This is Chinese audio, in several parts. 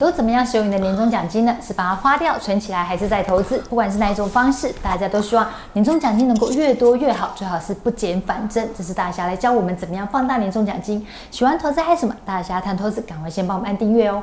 都怎么样使用你的年终奖金呢？是把它花掉、存起来，还是在投资？不管是哪一种方式，大家都希望年终奖金能够越多越好，最好是不减反增。这是大侠来教我们怎么样放大年终奖金。喜欢投资还是什么？大侠谈投资，赶快先帮我们按订阅哦。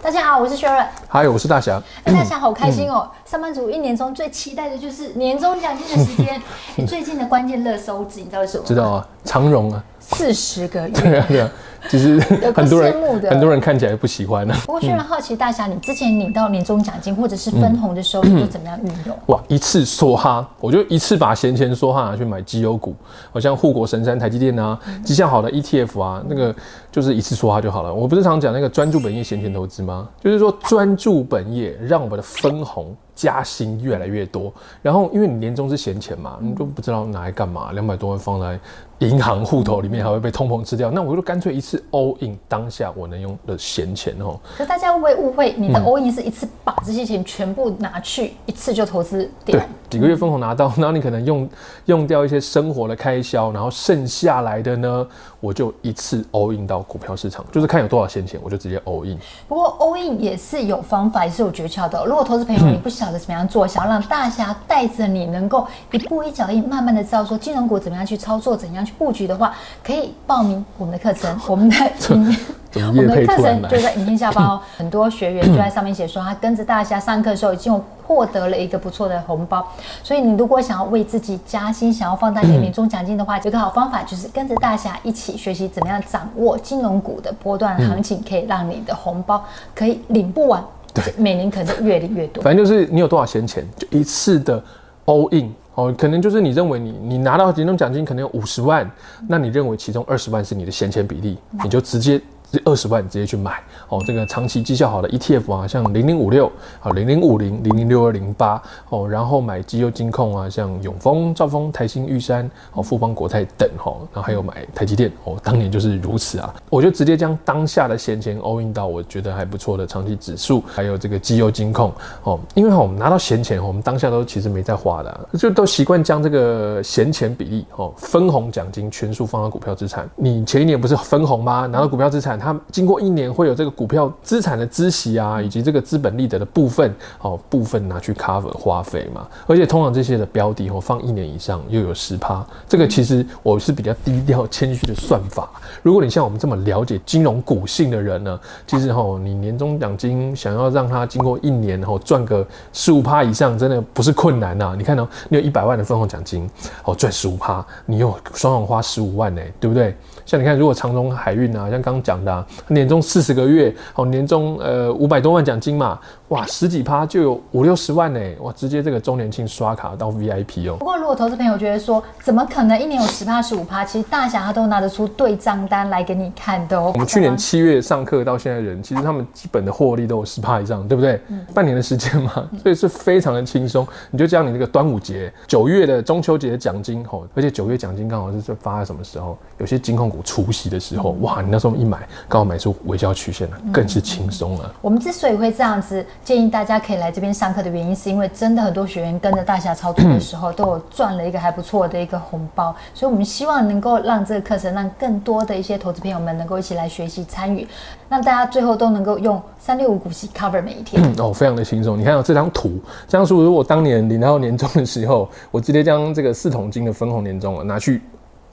大家好，我是 Sharon。嗨，我是大侠。哎，大侠 好开心哦！嗯、上班族一年中最期待的就是年终奖金的时间。最近的关键热搜字，你知道是什么？知道啊，长荣啊。四十个月，对啊，对啊，其实很多人很多人看起来不喜欢呢。不过，非常好奇，大侠，你之前领到年终奖金或者是分红的时候，你都怎么样运用？哇，一次梭哈，我就一次把闲钱梭哈拿去买绩优股，好像护国神山台积电啊，绩效好的 ETF 啊，那个就是一次梭哈就好了。我不是常讲那个专注本业闲钱投资吗？就是说专注本业，让我们的分红加薪越来越多。然后，因为你年终是闲钱嘛，你都不知道拿来干嘛，两百多万放在。银行户头里面还会被通膨吃掉，那我就干脆一次 all in 当下我能用的闲钱哦。可大家会不会误会，你的 all in 是一次把这些钱全部拿去，一次就投资掉？对，几个月分红拿到，然后你可能用用掉一些生活的开销，然后剩下来的呢，我就一次 all in 到股票市场，就是看有多少闲钱，我就直接 all in。不过 all in 也是有方法，也是有诀窍的。如果投资朋友你不晓得怎么样做，想要让大侠带着你能够一步一脚印，慢慢的知道说金融股怎么样去操作，怎样。布局的话，可以报名我们的课程。我们的影，我们的课程就在影片下方哦。很多学员就在上面写说，他跟着大侠上课的时候，已经有获得了一个不错的红包。所以你如果想要为自己加薪，想要放大你的年终奖金的话，有个好方法就是跟着大侠一起学习怎么样掌握金融股的波段行情，可以让你的红包可以领不完，对，每年可能越领越多。反正就是你有多少闲钱，就一次的 all in。哦，可能就是你认为你你拿到年终奖金可能有五十万，那你认为其中二十万是你的闲钱比例，你就直接。这二十万直接去买哦，这个长期绩效好的 ETF 啊，像零零五六啊、零零五零、零零六二零八哦，然后买绩优金控啊，像永丰、兆丰、台新、玉山哦、富邦国泰等哈，然后还有买台积电哦，当年就是如此啊，我就直接将当下的闲钱 all in 到我觉得还不错的长期指数，还有这个绩优金控哦，因为我们拿到闲钱，我们当下都其实没在花的，就都习惯将这个闲钱比例哦，分红奖金全数放到股票资产。你前一年不是分红吗？拿到股票资产。它经过一年会有这个股票资产的孳息啊，以及这个资本利得的部分，哦，部分拿去 cover 花费嘛。而且通常这些的标的哦，放一年以上又有十趴，这个其实我是比较低调谦虚的算法。如果你像我们这么了解金融股性的人呢，其实哦，你年终奖金想要让它经过一年然后赚个十五趴以上，真的不是困难呐。你看哦，你有一百万的分红奖金，哦，赚十五趴，你又双双花十五万呢，对不对？像你看，如果长荣海运啊，像刚刚讲的、啊，年终四十个月，哦，年终呃五百多万奖金嘛，哇，十几趴就有五六十万呢，哇，直接这个周年庆刷卡到 VIP 哦。不过如果投资朋友觉得说，怎么可能一年有十趴十五趴？其实大侠他都拿得出对账单来给你看的哦。我们去年七月上课到现在人，其实他们基本的获利都有十趴以上，对不对？嗯、半年的时间嘛，所以是非常的轻松。你就这样，你这个端午节、九月的中秋节的奖金，吼，而且九月奖金刚好是发在什么时候？有些金控股。除夕的时候，哇！你那时候一买，刚好买出微笑曲线了，更是轻松了。我们之所以会这样子建议大家可以来这边上课的原因，是因为真的很多学员跟着大侠操作的时候，都有赚了一个还不错的一个红包，所以我们希望能够让这个课程让更多的一些投资朋友们能够一起来学习参与，让大家最后都能够用三六五股息 cover 每一天。哦，非常的轻松。你看到这张图，这张图如果当年领到年终的时候，我直接将这个四桶金的分红年终啊拿去。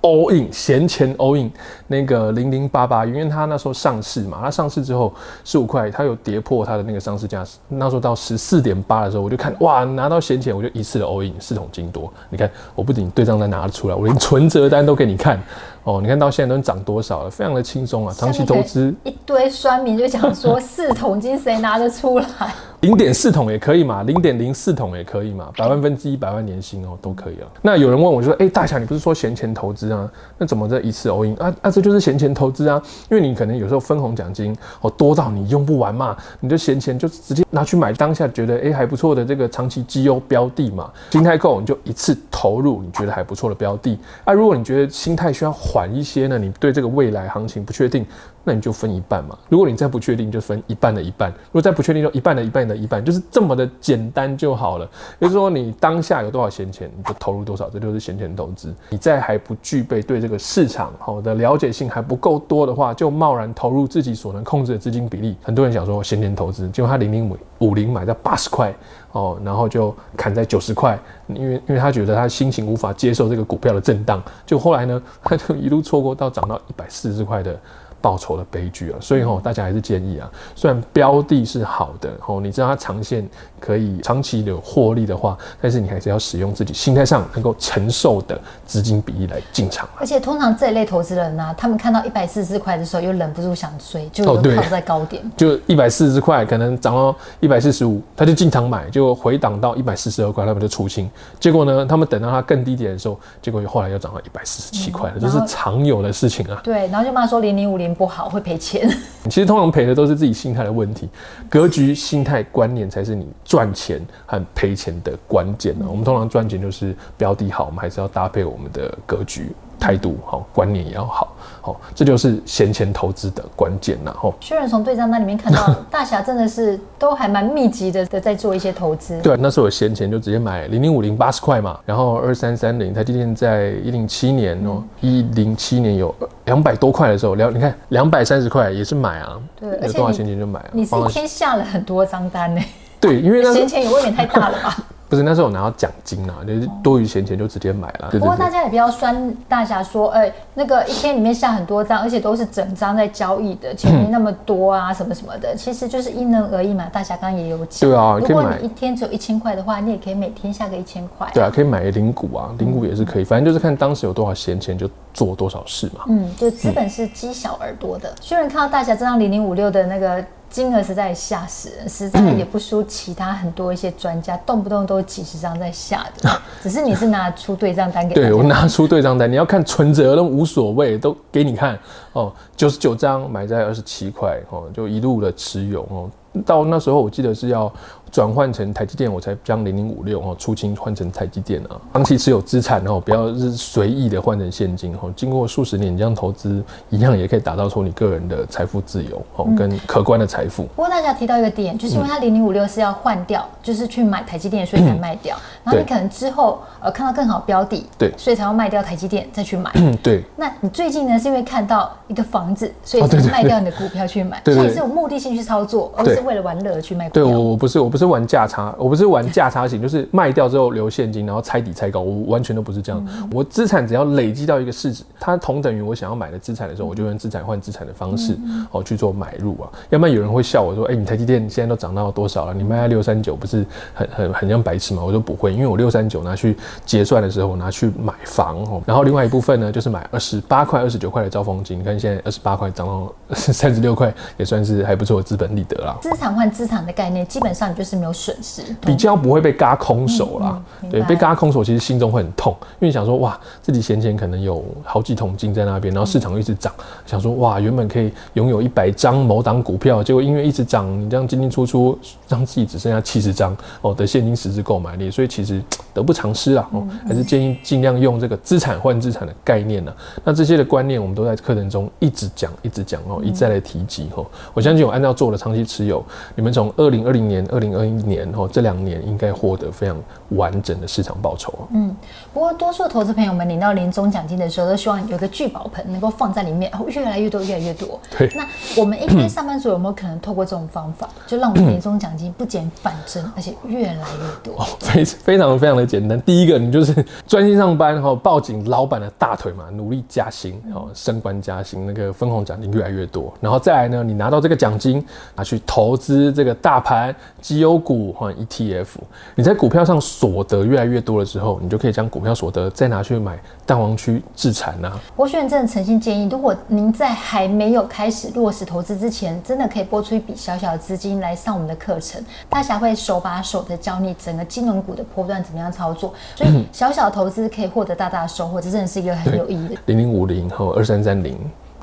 All in 闲钱 all in 那个零零八八，因为它那时候上市嘛，它上市之后十五块，它有跌破它的那个上市价，那时候到十四点八的时候，我就看哇，拿到闲钱我就一次的 all in 四桶金多，你看我不仅对账单拿得出来，我连存折单都给你看。哦，你看到现在都涨多少了？非常的轻松啊！长期投资一堆酸民就讲说 四桶金谁拿得出来？零点四桶也可以嘛，零点零四桶也可以嘛，百万分之一百万年薪哦都可以啊。那有人问我就说，哎、欸，大侠你不是说闲钱投资啊？那怎么这一次 all in 啊啊？这就是闲钱投资啊，因为你可能有时候分红奖金哦多到你用不完嘛，你就闲钱就直接拿去买当下觉得哎、欸、还不错的这个长期绩优标的嘛，心态够你就一次投入你觉得还不错的标的啊。如果你觉得心态需要。缓一些呢，你对这个未来行情不确定，那你就分一半嘛。如果你再不确定，就分一半的一半；如果再不确定，就一半的一半的一半，就是这么的简单就好了。也就是说，你当下有多少闲钱，你就投入多少，这就是闲钱投资。你在还不具备对这个市场好的了解性还不够多的话，就贸然投入自己所能控制的资金比例。很多人想说闲钱投资，结果他零零五五零买在八十块哦，然后就砍在九十块，因为因为他觉得他心情无法接受这个股票的震荡，就后来呢，他就一路错过到涨到一百四十块的。报酬的悲剧啊，所以吼，大家还是建议啊，虽然标的是好的吼，你知道它长线可以长期有获利的话，但是你还是要使用自己心态上能够承受的资金比例来进场。而且通常这一类投资人呢、啊，他们看到一百四十块的时候，又忍不住想追，就套在高点，哦、就一百四十块可能涨到一百四十五，他就进场买，就回档到一百四十二块，他们就出清。结果呢，他们等到它更低点的时候，结果又后来又涨到一百四十七块了，这、嗯、是常有的事情啊。对，然后就骂说零零五零。不好会赔钱，其实通常赔的都是自己心态的问题，格局、心态、观念才是你赚钱和赔钱的关键。我们通常赚钱就是标的好，我们还是要搭配我们的格局。态度好，观念也要好，好，这就是闲钱投资的关键呐。吼，薛仁从对账单里面看到，大侠真的是都还蛮密集的的在做一些投资。对，那时候有闲钱就直接买零零五零八十块嘛，然后二三三零，台积电在一零七年哦，一零七年有两百多块的时候，两你看两百三十块也是买啊，对，有多少闲钱就买啊。你是一天下了很多张单呢？对，因为闲钱也未免太大了吧。不是那时候我拿到奖金啊，就是多余闲钱就直接买了。不过大家也不要酸大侠说，哎、欸，那个一天里面下很多张，而且都是整张在交易的，钱没那么多啊，什么什么的，其实就是因人而异嘛。大侠刚刚也有讲，对啊，如果你一天只有一千块的话，你也可以每天下个一千块。对啊，可以买零股啊，零股也是可以，反正就是看当时有多少闲钱就做多少事嘛。嗯，就资本是积小而多的。虽然看到大侠这张零零五六的那个。金额实在吓死人，实在也不输其他很多一些专家，动不动都几十张在下的。只是你是拿出对账单给？对，我拿出对账单，你要看存折都无所谓，都给你看哦。九十九张买在二十七块哦，就一路的持有哦。到那时候我记得是要。转换成台积电，我才将零零五六哦出清换成台积电啊。长期持有资产哦，不要是随意的换成现金哦。经过数十年你这样投资，一样也可以打造出你个人的财富自由哦，跟可观的财富。不过大家提到一个点，就是因为它零零五六是要换掉，就是去买台积电，所以才卖掉。然后你可能之后呃看到更好标的，对，所以才要卖掉台积电再去买。对。那你最近呢，是因为看到一个房子，所以才卖掉你的股票去买？所以是有目的性去操作，而不是为了玩乐而去卖股票。对，我我不是我不是玩价差。我不是玩价差型，就是卖掉之后留现金，然后拆底拆高，我完全都不是这样。我资产只要累积到一个市值，它同等于我想要买的资产的时候，我就用资产换资产的方式哦去做买入啊。要不然有人会笑我说：“哎，你台积电现在都涨到多少了？你卖在六三九不是很很很像白痴吗？”我说不会，因为我六三九拿去结算的时候，我拿去买房哦。然后另外一部分呢，就是买二十八块、二十九块的招风金。你看现在二十八块涨到三十六块，也算是还不错的资本利得啦。资产换资产的概念，基本上你就是没有损失。比较不会被嘎空手啦，嗯嗯、对，被嘎空手其实心中会很痛，因为想说哇，自己闲钱可能有好几桶金在那边，然后市场又一直涨，想说哇，原本可以拥有一百张某档股票，结果因为一直涨，你这样进进出出，让自己只剩下七十张哦的现金实质购买力，所以其实得不偿失啊，哦，还是建议尽量用这个资产换资产的概念呢。那这些的观念我们都在课程中一直讲，一直讲哦，一再来提及哦。我相信我按照做的长期持有，你们从二零二零年、二零二一年哦这两年。应该获得非常完整的市场报酬。嗯，不过多数投资朋友们领到年终奖金的时候，都希望有个聚宝盆能够放在里面，哦，越来越多，越来越多。对。那我们一般上班族有没有可能透过这种方法，就让我们年终奖金不减反增，而且越来越多？哦，非非常非常的简单。第一个，你就是专心上班，哈，抱紧老板的大腿嘛，努力加薪，哦，升官加薪，那个分红奖金越来越多。然后再来呢，你拿到这个奖金，拿去投资这个大盘绩优股换 ETF。你在股票上所得越来越多的时候，你就可以将股票所得再拿去买蛋黄区自产呐。我选真的诚心建议，如果您在还没有开始落实投资之前，真的可以拨出一笔小小的资金来上我们的课程，大侠会手把手的教你整个金融股的波段怎么样操作。所以小小的投资可以获得大大的收获，这真的是一个很有意义的。零零五零和二三三零。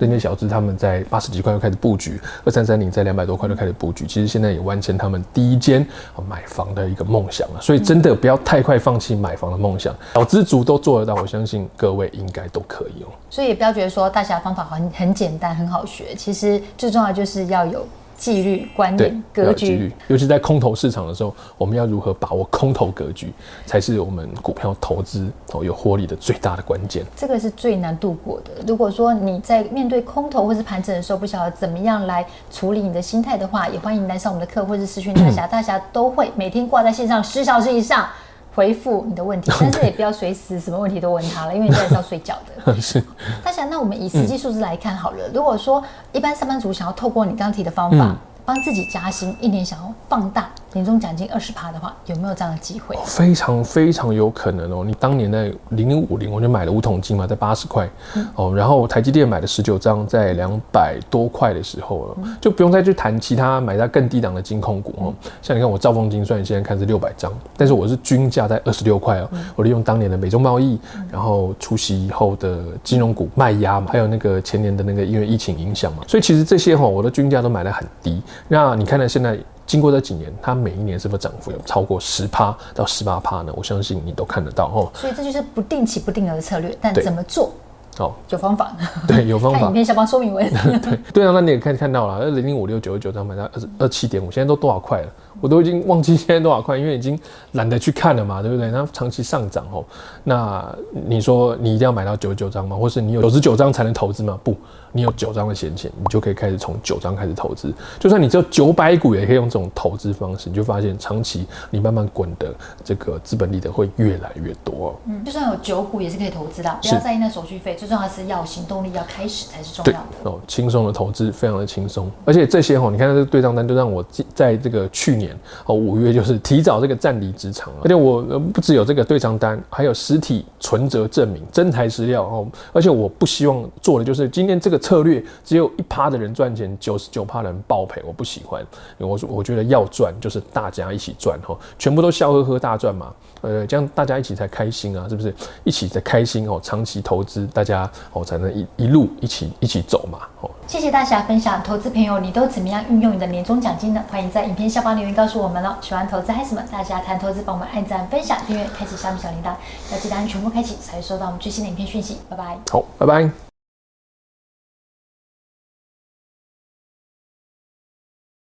这些小资他们在八十几块就开始布局，二三三零在两百多块就开始布局，其实现在也完成他们第一间买房的一个梦想了。所以真的不要太快放弃买房的梦想，小资族都做得到，我相信各位应该都可以哦。所以也不要觉得说大侠方法很很简单很好学，其实最重要就是要有。纪律、观念、格局，尤其在空头市场的时候，我们要如何把握空头格局，才是我们股票投资哦有获利的最大的关键。这个是最难度过的。如果说你在面对空头或是盘整的时候，不晓得怎么样来处理你的心态的话，也欢迎来上我们的课，或是私讯大侠，大侠都会每天挂在线上十小时以上。回复你的问题，但是也不要随时什么问题都问他了，因为你也是要睡觉的。是。大侠，那我们以实际数字来看好了。如果说一般上班族想要透过你刚刚提的方法，帮自己加薪，一年想要放大年终奖金二十趴的话，有没有这样的机会？非常非常有可能哦！你当年在零零五零，我就买了五桶金嘛，在八十块哦，然后台积电买了十九张，在两百多块的时候了，就不用再去谈其他买在更低档的金控股哦。像你看我兆丰金，算现在看是六百张，但是我是均价在二十六块哦。我利用当年的美中贸易，然后出席以后的金融股卖压嘛，还有那个前年的那个因为疫情影响嘛，所以其实这些哈，我的均价都买的很低。那你看呢？现在经过这几年，它每一年是不是涨幅有超过十趴到十八趴呢？我相信你都看得到哦。所以这就是不定期不定额的策略，但怎么做？哦，有方法。对，有方法。看影片下方说明文。对对啊，那你也看看到了，二零零五六九十九张买到二二七点五，现在都多少块了？我都已经忘记现在多少块，因为已经懒得去看了嘛，对不对？它长期上涨哦。那你说你一定要买到九十九张吗？或是你有九十九张才能投资吗？不，你有九张的闲钱，你就可以开始从九张开始投资。就算你只有九百股，也可以用这种投资方式，你就发现长期你慢慢滚的这个资本利得会越来越多。嗯，就算有九股也是可以投资的，不要在意那手续费，最重要的是要行动力，要开始才是重要的。哦，轻松的投资非常的轻松，而且这些哦，你看这个对账单就让我在这个去年。哦，五月就是提早这个暂离职场了，而且我不只有这个对账单，还有实体存折证明、真材实料哦。而且我不希望做的就是今天这个策略只有一趴的人赚钱，九十九趴的人爆赔，我不喜欢。我说我觉得要赚就是大家一起赚哈，全部都笑呵呵大赚嘛，呃，这样大家一起才开心啊，是不是？一起才开心哦，长期投资大家哦才能一一路一起一起走嘛。哦，谢谢大侠分享，投资朋友你都怎么样运用你的年终奖金呢？欢迎在影片下方留言告告诉我们。喜欢投资还是什么？大家谈投资，帮我们按赞、分享、订阅、开启下面小铃铛，要记得按全部开启，才会收到我们最新的影片讯息。拜拜。好，拜拜。